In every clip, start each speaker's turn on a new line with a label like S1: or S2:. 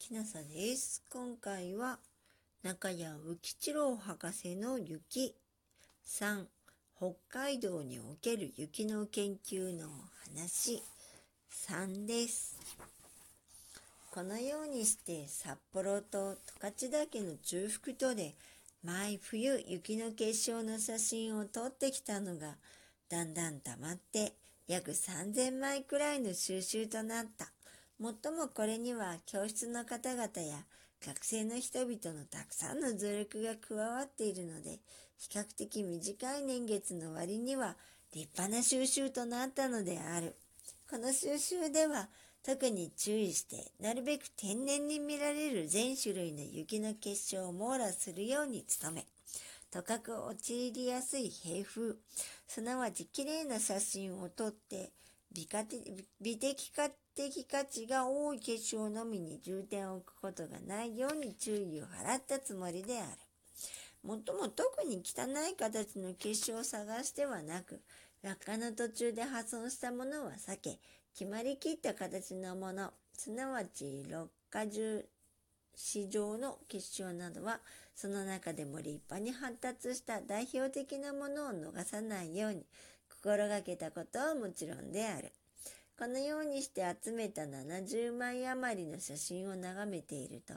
S1: きなさです。今回は中谷浮吉郎博士の雪3北海道における雪の研究の話3です。このようにして札幌と十勝岳の中腹とで毎冬雪の結晶の写真を撮ってきたのがだんだん溜まって約3000枚くらいの収集となった。もっともこれには教室の方々や学生の人々のたくさんの努力が加わっているので、比較的短い年月の割には立派な収集となったのである。この収集では特に注意してなるべく天然に見られる全種類の雪の結晶を網羅するように努め、とかく陥りやすい平風、すなわち綺麗な写真を撮って美美的化的価値が多い結晶のみに重点を置くことがないように注意を払ったつもりである。もっとも特に汚い形の結晶を探してはなく、落下の途中で破損したものは避け、決まりきった形のもの、すなわち六下重市場の結晶などは、その中でも立派に発達した代表的なものを逃さないように、心がけたことはもちろんである。このようにして集めた70枚余りの写真を眺めていると、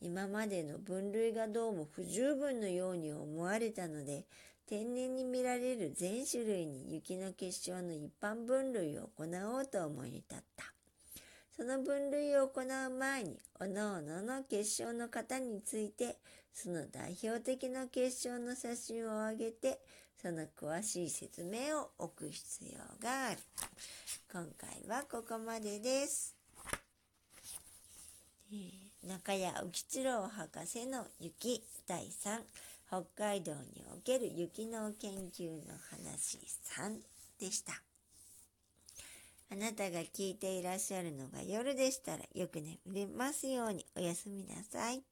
S1: 今までの分類がどうも不十分のように思われたので、天然に見られる全種類に雪の結晶の一般分類を行おうと思い立った。その分類を行う前に、各々の結晶の型について、その代表的な結晶の写真を挙げて、その詳しい説明を置く必要がある。今回はここまでです。中谷浮吉郎博士の雪第3北海道における雪の研究の話3でした。あなたが聞いていらっしゃるのが夜でしたらよく眠れますようにおやすみなさい。